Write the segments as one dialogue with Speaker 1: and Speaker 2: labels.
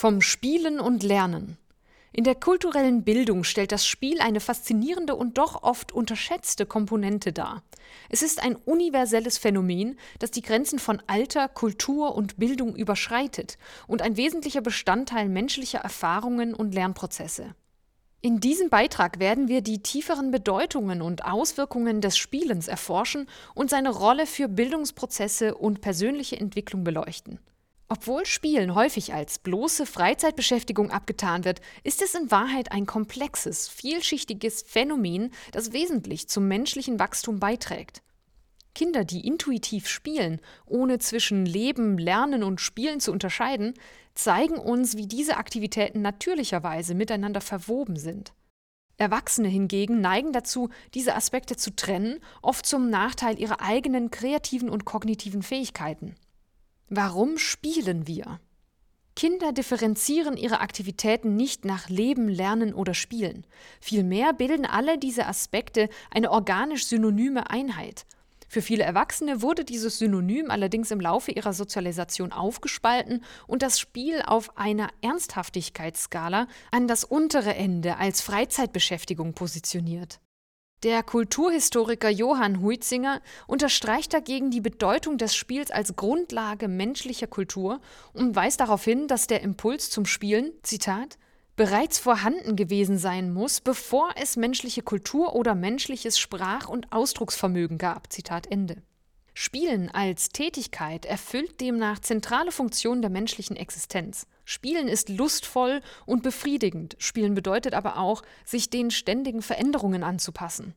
Speaker 1: Vom Spielen und Lernen. In der kulturellen Bildung stellt das Spiel eine faszinierende und doch oft unterschätzte Komponente dar. Es ist ein universelles Phänomen, das die Grenzen von Alter, Kultur und Bildung überschreitet und ein wesentlicher Bestandteil menschlicher Erfahrungen und Lernprozesse. In diesem Beitrag werden wir die tieferen Bedeutungen und Auswirkungen des Spielens erforschen und seine Rolle für Bildungsprozesse und persönliche Entwicklung beleuchten. Obwohl Spielen häufig als bloße Freizeitbeschäftigung abgetan wird, ist es in Wahrheit ein komplexes, vielschichtiges Phänomen, das wesentlich zum menschlichen Wachstum beiträgt. Kinder, die intuitiv spielen, ohne zwischen Leben, Lernen und Spielen zu unterscheiden, zeigen uns, wie diese Aktivitäten natürlicherweise miteinander verwoben sind. Erwachsene hingegen neigen dazu, diese Aspekte zu trennen, oft zum Nachteil ihrer eigenen kreativen und kognitiven Fähigkeiten. Warum spielen wir? Kinder differenzieren ihre Aktivitäten nicht nach Leben, Lernen oder Spielen. Vielmehr bilden alle diese Aspekte eine organisch synonyme Einheit. Für viele Erwachsene wurde dieses Synonym allerdings im Laufe ihrer Sozialisation aufgespalten und das Spiel auf einer Ernsthaftigkeitsskala an das untere Ende als Freizeitbeschäftigung positioniert. Der Kulturhistoriker Johann Huizinger unterstreicht dagegen die Bedeutung des Spiels als Grundlage menschlicher Kultur und weist darauf hin, dass der Impuls zum Spielen, Zitat, bereits vorhanden gewesen sein muss, bevor es menschliche Kultur oder menschliches Sprach- und Ausdrucksvermögen gab. Zitat Ende. Spielen als Tätigkeit erfüllt demnach zentrale Funktionen der menschlichen Existenz. Spielen ist lustvoll und befriedigend. Spielen bedeutet aber auch, sich den ständigen Veränderungen anzupassen.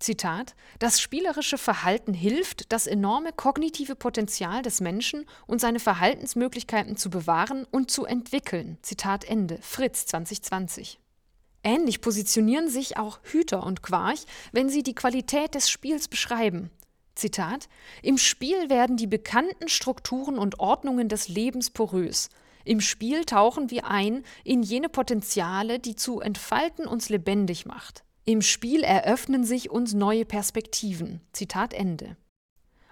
Speaker 1: Zitat: Das spielerische Verhalten hilft, das enorme kognitive Potenzial des Menschen und seine Verhaltensmöglichkeiten zu bewahren und zu entwickeln. Zitat Ende. Fritz 2020. Ähnlich positionieren sich auch Hüter und Quarch, wenn sie die Qualität des Spiels beschreiben. Zitat: Im Spiel werden die bekannten Strukturen und Ordnungen des Lebens porös. Im Spiel tauchen wir ein in jene Potenziale, die zu entfalten uns lebendig macht. Im Spiel eröffnen sich uns neue Perspektiven. Zitat Ende.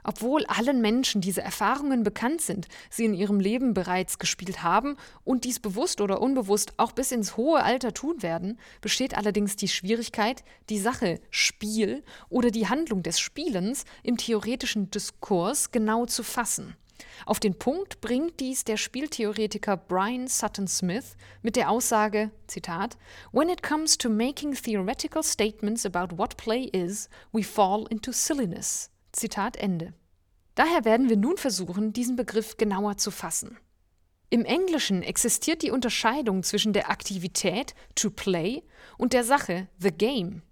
Speaker 1: Obwohl allen Menschen diese Erfahrungen bekannt sind, sie in ihrem Leben bereits gespielt haben und dies bewusst oder unbewusst auch bis ins hohe Alter tun werden, besteht allerdings die Schwierigkeit, die Sache Spiel oder die Handlung des Spielens im theoretischen Diskurs genau zu fassen. Auf den Punkt bringt dies der Spieltheoretiker Brian Sutton Smith mit der Aussage, Zitat, When it comes to making theoretical statements about what play is, we fall into silliness. Zitat Ende. Daher werden wir nun versuchen, diesen Begriff genauer zu fassen. Im Englischen existiert die Unterscheidung zwischen der Aktivität to play und der Sache the game.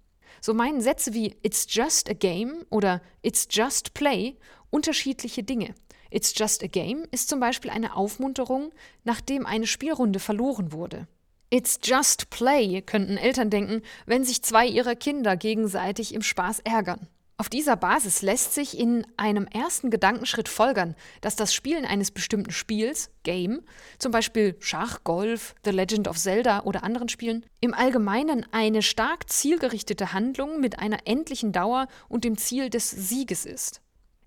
Speaker 1: So meinen Sätze wie It's just a game oder It's just play unterschiedliche Dinge. It's just a game ist zum Beispiel eine Aufmunterung, nachdem eine Spielrunde verloren wurde. It's just play könnten Eltern denken, wenn sich zwei ihrer Kinder gegenseitig im Spaß ärgern. Auf dieser Basis lässt sich in einem ersten Gedankenschritt folgern, dass das Spielen eines bestimmten Spiels, Game, zum Beispiel Schach, Golf, The Legend of Zelda oder anderen Spielen, im Allgemeinen eine stark zielgerichtete Handlung mit einer endlichen Dauer und dem Ziel des Sieges ist.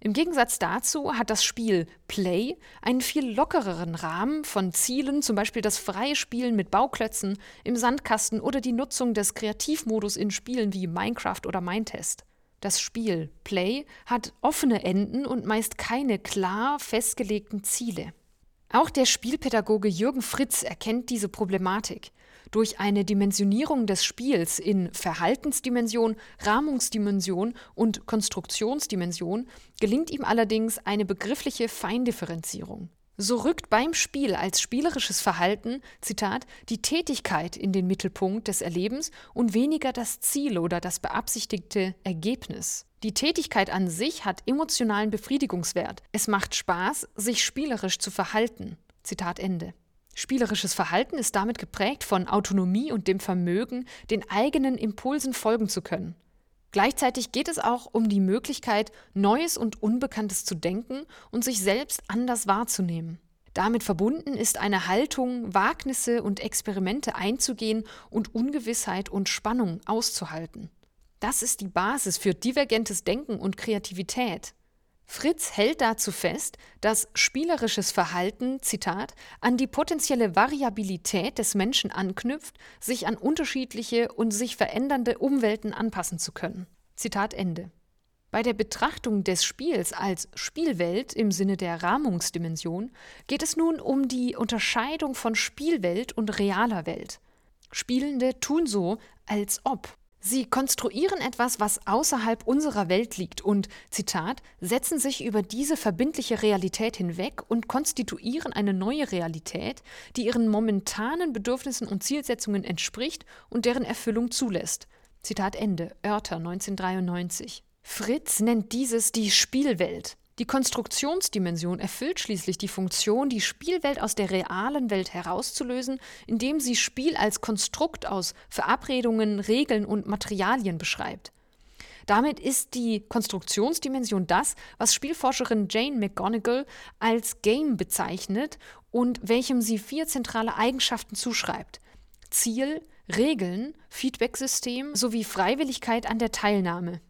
Speaker 1: Im Gegensatz dazu hat das Spiel Play einen viel lockereren Rahmen von Zielen, zum Beispiel das freie Spielen mit Bauklötzen im Sandkasten oder die Nutzung des Kreativmodus in Spielen wie Minecraft oder Mindtest. Das Spiel Play hat offene Enden und meist keine klar festgelegten Ziele. Auch der Spielpädagoge Jürgen Fritz erkennt diese Problematik. Durch eine Dimensionierung des Spiels in Verhaltensdimension, Rahmungsdimension und Konstruktionsdimension gelingt ihm allerdings eine begriffliche Feindifferenzierung. So rückt beim Spiel als spielerisches Verhalten, Zitat, die Tätigkeit in den Mittelpunkt des Erlebens und weniger das Ziel oder das beabsichtigte Ergebnis. Die Tätigkeit an sich hat emotionalen Befriedigungswert. Es macht Spaß, sich spielerisch zu verhalten. Zitat Ende. Spielerisches Verhalten ist damit geprägt von Autonomie und dem Vermögen, den eigenen Impulsen folgen zu können. Gleichzeitig geht es auch um die Möglichkeit, Neues und Unbekanntes zu denken und sich selbst anders wahrzunehmen. Damit verbunden ist eine Haltung, Wagnisse und Experimente einzugehen und Ungewissheit und Spannung auszuhalten. Das ist die Basis für divergentes Denken und Kreativität. Fritz hält dazu fest, dass spielerisches Verhalten, Zitat, an die potenzielle Variabilität des Menschen anknüpft, sich an unterschiedliche und sich verändernde Umwelten anpassen zu können. Zitat Ende. Bei der Betrachtung des Spiels als Spielwelt im Sinne der Rahmungsdimension geht es nun um die Unterscheidung von Spielwelt und realer Welt. Spielende tun so, als ob. Sie konstruieren etwas, was außerhalb unserer Welt liegt und, Zitat, setzen sich über diese verbindliche Realität hinweg und konstituieren eine neue Realität, die ihren momentanen Bedürfnissen und Zielsetzungen entspricht und deren Erfüllung zulässt. Zitat Ende. Oerter 1993. Fritz nennt dieses die Spielwelt. Die Konstruktionsdimension erfüllt schließlich die Funktion, die Spielwelt aus der realen Welt herauszulösen, indem sie Spiel als Konstrukt aus Verabredungen, Regeln und Materialien beschreibt. Damit ist die Konstruktionsdimension das, was Spielforscherin Jane McGonigal als Game bezeichnet und welchem sie vier zentrale Eigenschaften zuschreibt. Ziel, Regeln, Feedbacksystem sowie Freiwilligkeit an der Teilnahme.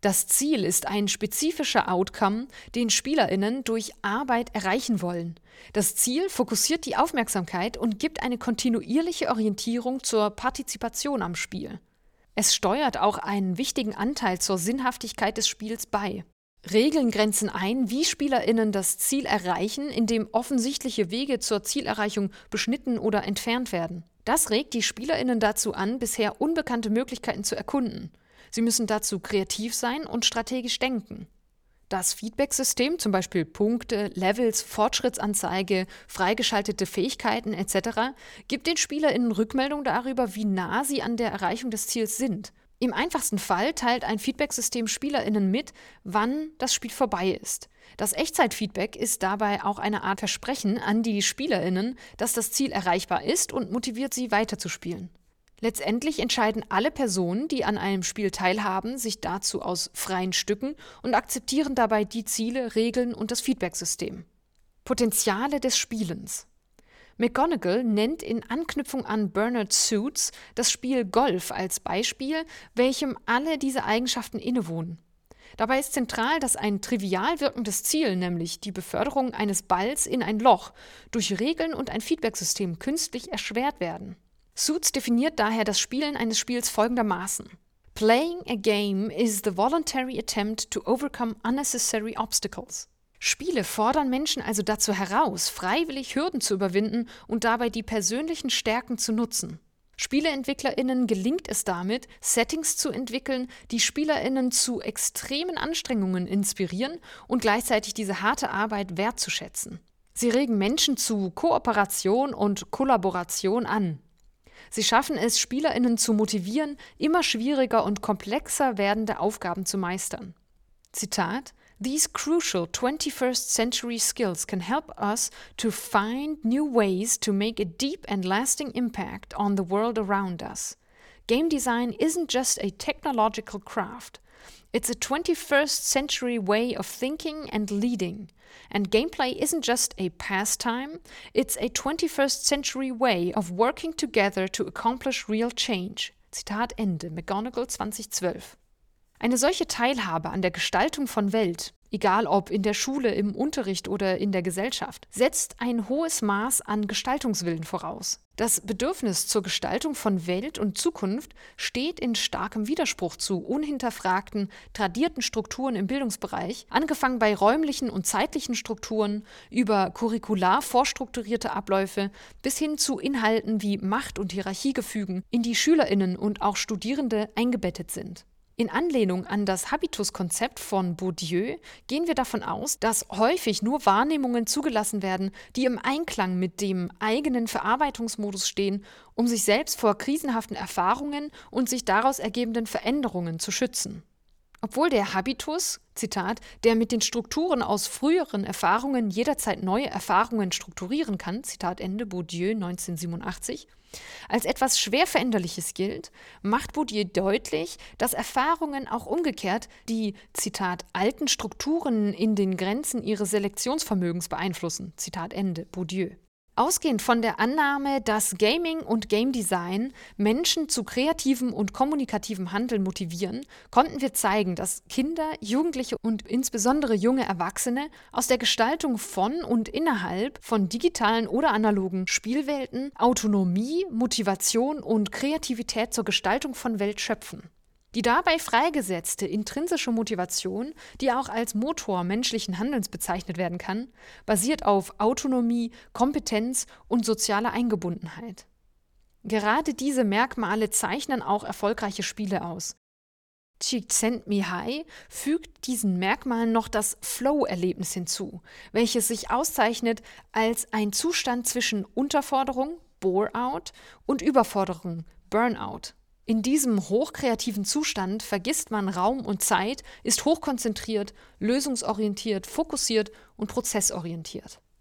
Speaker 1: Das Ziel ist ein spezifischer Outcome, den Spielerinnen durch Arbeit erreichen wollen. Das Ziel fokussiert die Aufmerksamkeit und gibt eine kontinuierliche Orientierung zur Partizipation am Spiel. Es steuert auch einen wichtigen Anteil zur Sinnhaftigkeit des Spiels bei. Regeln grenzen ein, wie Spielerinnen das Ziel erreichen, indem offensichtliche Wege zur Zielerreichung beschnitten oder entfernt werden. Das regt die Spielerinnen dazu an, bisher unbekannte Möglichkeiten zu erkunden. Sie müssen dazu kreativ sein und strategisch denken. Das Feedback-System, zum Beispiel Punkte, Levels, Fortschrittsanzeige, freigeschaltete Fähigkeiten etc., gibt den SpielerInnen Rückmeldung darüber, wie nah sie an der Erreichung des Ziels sind. Im einfachsten Fall teilt ein Feedback-System SpielerInnen mit, wann das Spiel vorbei ist. Das Echtzeitfeedback ist dabei auch eine Art Versprechen an die SpielerInnen, dass das Ziel erreichbar ist und motiviert sie weiterzuspielen. Letztendlich entscheiden alle Personen, die an einem Spiel teilhaben, sich dazu aus freien Stücken und akzeptieren dabei die Ziele, Regeln und das Feedbacksystem. Potenziale des Spielens. McGonagall nennt in Anknüpfung an Bernard Suits das Spiel Golf als Beispiel, welchem alle diese Eigenschaften innewohnen. Dabei ist zentral, dass ein trivial wirkendes Ziel, nämlich die Beförderung eines Balls in ein Loch, durch Regeln und ein Feedbacksystem künstlich erschwert werden. Suits definiert daher das Spielen eines Spiels folgendermaßen. Playing a game is the voluntary attempt to overcome unnecessary obstacles. Spiele fordern Menschen also dazu heraus, freiwillig Hürden zu überwinden und dabei die persönlichen Stärken zu nutzen. SpieleentwicklerInnen gelingt es damit, Settings zu entwickeln, die SpielerInnen zu extremen Anstrengungen inspirieren und gleichzeitig diese harte Arbeit wertzuschätzen. Sie regen Menschen zu Kooperation und Kollaboration an. Sie schaffen es, Spielerinnen zu motivieren, immer schwieriger und komplexer werdende Aufgaben zu meistern. Zitat These crucial 21st century skills can help us to find new ways to make a deep and lasting impact on the world around us. Game design isn't just a technological craft, it's a 21st century way of thinking and leading. And gameplay isn't just a pastime, it's a 21st century way of working together to accomplish real change. Zitat Ende, McGonagall 2012. Eine solche Teilhabe an der Gestaltung von Welt egal ob in der Schule, im Unterricht oder in der Gesellschaft, setzt ein hohes Maß an Gestaltungswillen voraus. Das Bedürfnis zur Gestaltung von Welt und Zukunft steht in starkem Widerspruch zu unhinterfragten, tradierten Strukturen im Bildungsbereich, angefangen bei räumlichen und zeitlichen Strukturen, über curricular vorstrukturierte Abläufe bis hin zu Inhalten wie Macht- und Hierarchiegefügen, in die Schülerinnen und auch Studierende eingebettet sind. In Anlehnung an das Habitus-Konzept von Bourdieu gehen wir davon aus, dass häufig nur Wahrnehmungen zugelassen werden, die im Einklang mit dem eigenen Verarbeitungsmodus stehen, um sich selbst vor krisenhaften Erfahrungen und sich daraus ergebenden Veränderungen zu schützen. Obwohl der Habitus, Zitat, der mit den Strukturen aus früheren Erfahrungen jederzeit neue Erfahrungen strukturieren kann, Zitat Ende Bourdieu 1987, als etwas schwer Veränderliches gilt, macht Bourdieu deutlich, dass Erfahrungen auch umgekehrt die, Zitat, alten Strukturen in den Grenzen ihres Selektionsvermögens beeinflussen. Zitat Ende, Bourdieu. Ausgehend von der Annahme, dass Gaming und Game Design Menschen zu kreativem und kommunikativem Handeln motivieren, konnten wir zeigen, dass Kinder, Jugendliche und insbesondere junge Erwachsene aus der Gestaltung von und innerhalb von digitalen oder analogen Spielwelten Autonomie, Motivation und Kreativität zur Gestaltung von Welt schöpfen. Die dabei freigesetzte intrinsische Motivation, die auch als Motor menschlichen Handelns bezeichnet werden kann, basiert auf Autonomie, Kompetenz und sozialer Eingebundenheit. Gerade diese Merkmale zeichnen auch erfolgreiche Spiele aus. Csikszentmihalyi fügt diesen Merkmalen noch das Flow-Erlebnis hinzu, welches sich auszeichnet als ein Zustand zwischen Unterforderung, Bore-out und Überforderung, Burnout. In diesem hochkreativen Zustand vergisst man Raum und Zeit, ist hochkonzentriert, lösungsorientiert, fokussiert und prozessorientiert.